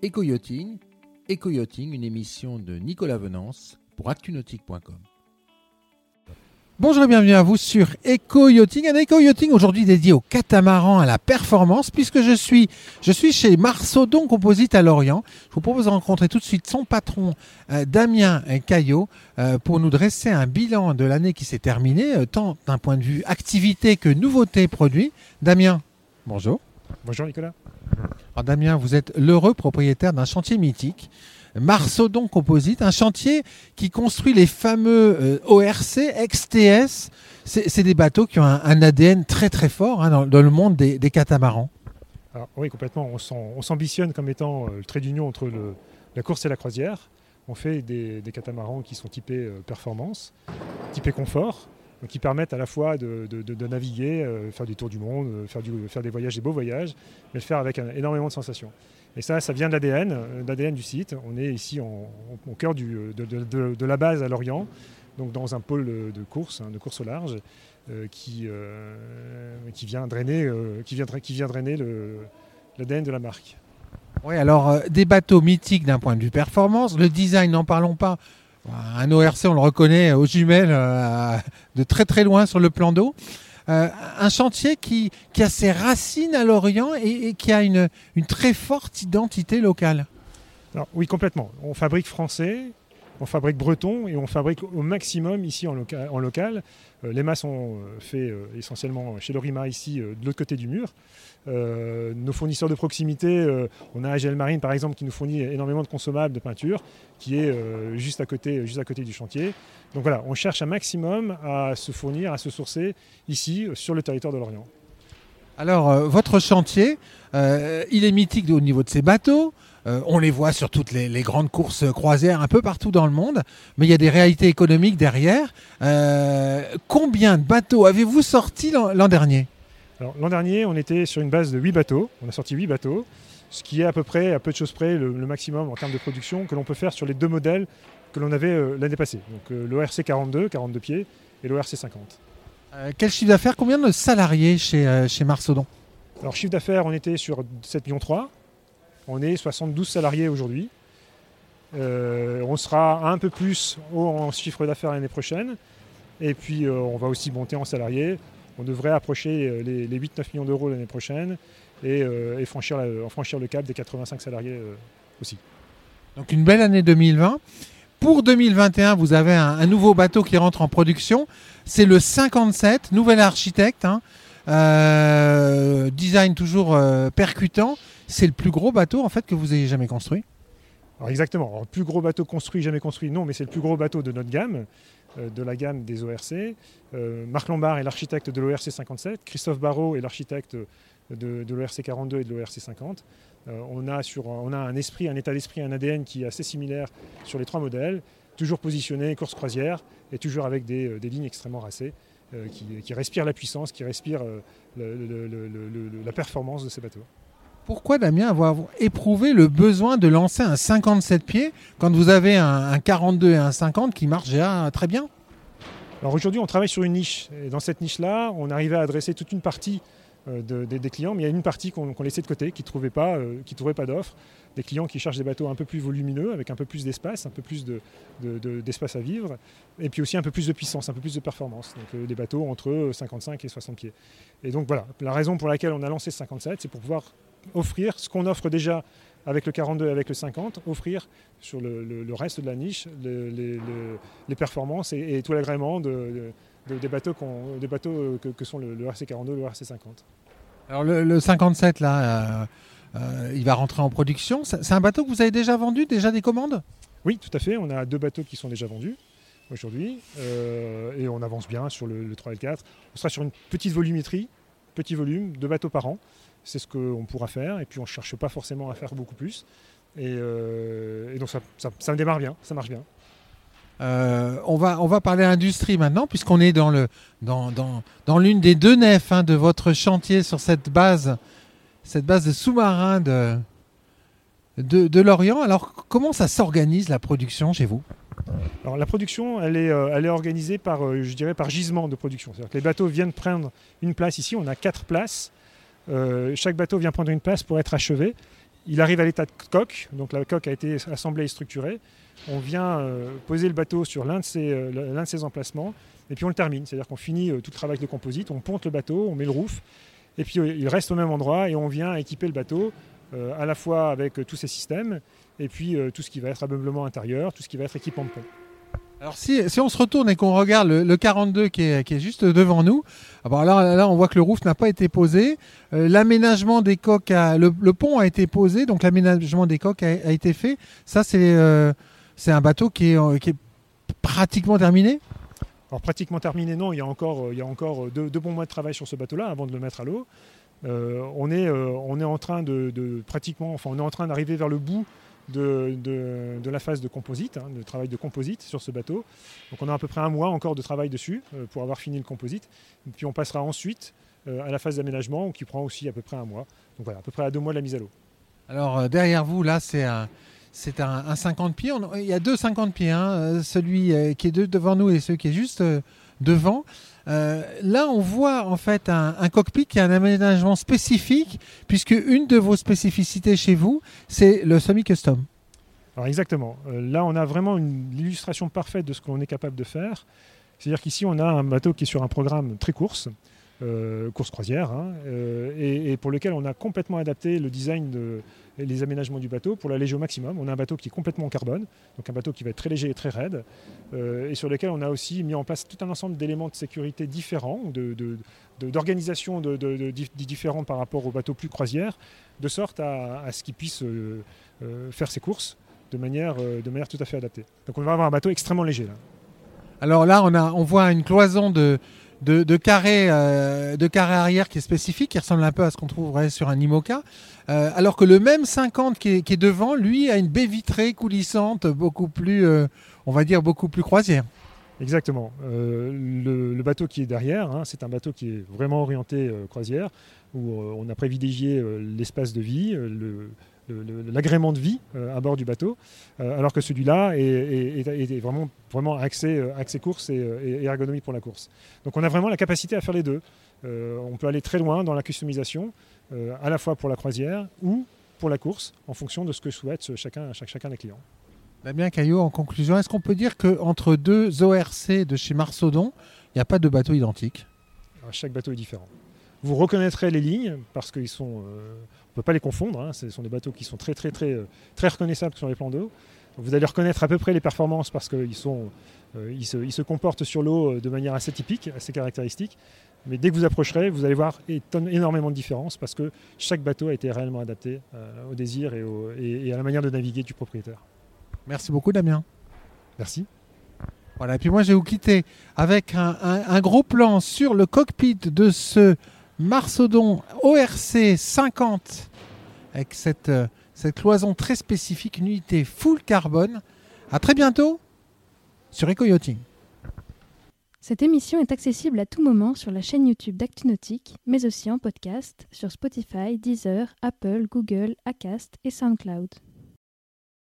Éco-yachting, une émission de Nicolas Venance pour actunautique.com. Bonjour et bienvenue à vous sur Eco-Yachting. Un Eco-Yachting aujourd'hui dédié au catamaran à la performance puisque je suis, je suis chez Marsaudon Composite à Lorient. Je vous propose de rencontrer tout de suite son patron euh, Damien Caillot euh, pour nous dresser un bilan de l'année qui s'est terminée, euh, tant d'un point de vue activité que nouveauté produit. Damien, bonjour. Bonjour Nicolas. Alors Damien, vous êtes l'heureux propriétaire d'un chantier mythique Marsaudon Composite, un chantier qui construit les fameux euh, ORC, XTS. C'est des bateaux qui ont un, ADN très très fort hein, dans, le monde des, catamarans. oui, complètement. On s'ambitionne comme étant euh, le trait d'union entre la course et la croisière. On fait des, catamarans qui sont typés euh, performance, typés confort, qui permettent à la fois de, naviguer, faire du tour du monde, faire, faire, des voyages, des beaux voyages, mais le faire avec énormément de sensations. Et ça, ça vient de l'ADN, euh, l'ADN du site. On est ici au cœur de, la base à Lorient, donc dans un pôle de course, hein, de course au large, euh, qui, euh, qui, vient drainer, qui vient, qui vient drainer l'ADN de la marque. Oui, alors des bateaux mythiques d'un point de vue performance, le design, n'en parlons pas. Un ORC, on le reconnaît aux jumelles de très très loin sur le plan d'eau. Euh, un chantier qui, a ses racines à Lorient et, qui a une, très forte identité locale. oui, complètement. On fabrique français, on fabrique breton et on fabrique au maximum ici en, local. Euh, les mâts sont euh, faits essentiellement chez Lorima ici de l'autre côté du mur. Euh, nos fournisseurs de proximité, euh, on a AGL Marine par exemple qui nous fournit énormément de consommables de peinture, qui est euh, juste, à côté, juste à côté du chantier. Donc voilà, on cherche un maximum à se fournir, à se sourcer ici sur le territoire de l'Orient. Alors votre chantier, il est mythique au niveau de ses bateaux. On les voit sur toutes les, grandes courses croisières un peu partout dans le monde, mais il y a des réalités économiques derrière. combien de bateaux avez-vous sorti l'an dernier? L'an dernier, on était sur une base de 8 bateaux. On a sorti 8 bateaux, ce qui est à peu près, à peu de choses près, le, maximum en termes de production que l'on peut faire sur les deux modèles que l'on avait euh, l'année passée. Donc euh, l'ORC 42, 42 pieds, et l'ORC 50. Euh, quel chiffre d'affaires? Combien de salariés chez, chez Marsaudon Alors chiffre d'affaires, on était sur 7,3 millions. On est 72 salariés aujourd'hui. on sera un peu plus haut en chiffre d'affaires l'année prochaine. Et puis on va aussi monter en salariés on devrait approcher euh, les, 8-9 millions d'euros l'année prochaine et, euh, franchir, le cap des 85 salariés euh, aussi. Donc une belle année 2020. Pour 2021, vous avez un, nouveau bateau qui rentre en production. C'est le 57, nouvel architecte. Hein. design toujours percutant. C'est le plus gros bateau en fait que vous ayez jamais construit. exactement. le plus gros bateau construit, jamais construit, non, mais c'est le plus gros bateau de notre gamme. Euh, de la gamme des ORC. Euh, Marc Lombard est l'architecte de l'ORC 57, Christophe Barrault est l'architecte de, l'ORC 42 et de l'ORC 50. Euh, on, a un esprit, un état d'esprit, un ADN qui est assez similaire sur les trois modèles, toujours positionné course croisière et toujours avec des, lignes extrêmement racées qui, respirent la puissance, qui respirent la performance de ces bateaux. Pourquoi Damien avoir éprouvé le besoin de lancer un 57 pieds quand vous avez un, 42 et un 50 qui marchent déjà très bien? Alors aujourd'hui on travaille sur une niche. Et dans cette niche-là on arrivait à adresser toute une partie euh, des clients, mais il y a une partie qu'on laissait de côté, qui ne trouvait pas, euh, pas d'offres. Des clients qui cherchent des bateaux un peu plus volumineux, avec un peu plus d'espace, un peu plus d'espace à vivre, et puis aussi un peu plus de puissance, un peu plus de performance. Donc euh, des bateaux entre 55 et 60 pieds. Et donc voilà, la raison pour laquelle on a lancé 57, c'est pour pouvoir offrir ce qu'on offre déjà avec le 42 et avec le 50, offrir sur le, reste de la niche les, performances et, tout l'agrément de, des bateaux, des bateaux que, sont le, RC42 et le RC50. Alors le, 57 là, euh, euh, il va rentrer en production. C'est un bateau que vous avez déjà vendu, déjà des commandes? Oui, tout à fait. On a deux bateaux qui sont déjà vendus aujourd'hui euh, et on avance bien sur le, 3 et le 4. On sera sur une petite volumétrie, petit volume, deux bateaux par an c'est ce qu'on pourra faire. Et puis on ne cherche pas forcément à faire beaucoup plus. Et, euh, donc ça, ça, démarre bien, ça marche bien. Euh, on, va, on va parler industrie maintenant, puisqu'on est dans, l'une des deux nefs hein, de votre chantier sur cette base, cette base de sous-marin de, Lorient. Alors, comment ça s'organise la production chez vous? Alors la production, elle est, euh, organisée dirais, par gisement de production. Les bateaux viennent prendre une place ici. On a quatre places euh, chaque bateau vient prendre une place pour être achevé. Il arrive à l'état de coque, donc la coque a été assemblée et structurée. On vient euh, poser le bateau sur l'un de, ses, euh, ses emplacements et puis on le termine. C'est-à-dire qu'on finit tout le travail de composite, on ponte le bateau, on met le roof et puis il reste au même endroit et on vient équiper le bateau à la fois avec tous ces systèmes et puis tout ce qui va être ameublement intérieur, tout ce qui va être équipement de pont. Alors si, on se retourne et qu'on regarde le, 42 qui est, juste devant nous, alors là, là on voit que le roof n'a pas été posé, euh, l'aménagement des coques, le, pont a été posé, donc l'aménagement des coques a, été fait. Ça c'est euh, un bateau qui est, qui est pratiquement terminé alors pratiquement terminé, non, il y a encore, il y a encore deux, bons mois de travail sur ce bateau-là avant de le mettre à l'eau. Euh, on, on est en train de, pratiquement, enfin on est en train d'arriver vers le bout de, la phase de composite, hein, de travail de composite sur ce bateau. Donc on a à peu près un mois encore de travail dessus euh, pour avoir fini le composite. Puis on passera ensuite euh, à la phase d'aménagement qui prend aussi à peu près un mois. Donc voilà, à peu près à deux mois de la mise à l'eau. Alors euh, derrière vous, là, c'est un, c'est un, 50 pieds. il y a deux 50 pieds, hein, celui qui est devant nous et celui qui est juste devant. Euh, là, on voit en fait un, cockpit qui a un aménagement spécifique, puisque une de vos spécificités chez vous, c'est le semi-custom. Alors exactement. Euh, là, on a vraiment une illustration parfaite de ce qu'on est capable de faire. C'est-à-dire qu'ici, on a un bateau qui est sur un programme très course, euh, course croisière, hein, et, pour lequel on a complètement adapté le design de, les aménagements du bateau pour l'alléger au maximum. On a un bateau qui est complètement en carbone, donc un bateau qui va être très léger et très raide, euh, et sur lequel on a aussi mis en place tout un ensemble d'éléments de sécurité différents, d'organisation différents par rapport au bateau plus croisière, de sorte à, ce qu'il puisse euh, euh, faire ses courses de manière, de manière tout à fait adaptée. Donc on va avoir un bateau extrêmement léger là. Alors là, on, a, on voit une cloison de, de, carré, euh, de carré arrière qui est spécifique, qui ressemble un peu à ce qu'on trouverait sur un IMOCA. Euh, alors que le même 50 qui est, devant, lui, a une baie vitrée coulissante, beaucoup plus, euh, on va dire, beaucoup plus croisière. Exactement. Le, bateau qui est derrière, hein, c'est un bateau qui est vraiment orienté croisière, où on a privilégié l'espace de vie, le, l'agrément de vie euh, à bord du bateau, euh, alors que celui-là est, vraiment, vraiment axé, euh, axé course et, ergonomie pour la course. Donc on a vraiment la capacité à faire les deux. on peut aller très loin dans la customisation, à la fois pour la croisière ou pour la course, en fonction de ce que souhaite chacun, chacun des clients. Bien Caillot, en conclusion, est-ce qu'on peut dire qu'entre deux ORC de chez Marsaudon, il n'y a pas de bateau identique? Chaque bateau est différent. Vous reconnaîtrez les lignes parce qu'ils sont peut pas les confondre. Hein. Ce sont des bateaux qui sont très très très euh, très reconnaissables sur les plans d'eau. Vous allez reconnaître à peu près les performances parce qu'ils sont, euh, ils, se, comportent sur l'eau euh, de manière assez typique, assez caractéristique. Mais dès que vous approcherez, vous allez voir énormément de différences parce que chaque bateau a été réellement adapté au désir et, à la manière de naviguer du propriétaire. Merci beaucoup Damien. Merci. Voilà, et puis moi je vais vous quitter avec un gros plan sur le cockpit de ce Marsaudon ORC 50 avec cette, euh, cette cloison très spécifique, une unité full carbone. À très bientôt sur EcoYachting. Cette émission est accessible à tout moment sur la chaîne YouTube d'ActuNautique, mais aussi en podcast sur Spotify, Deezer, Apple, Google, Acast et SoundCloud.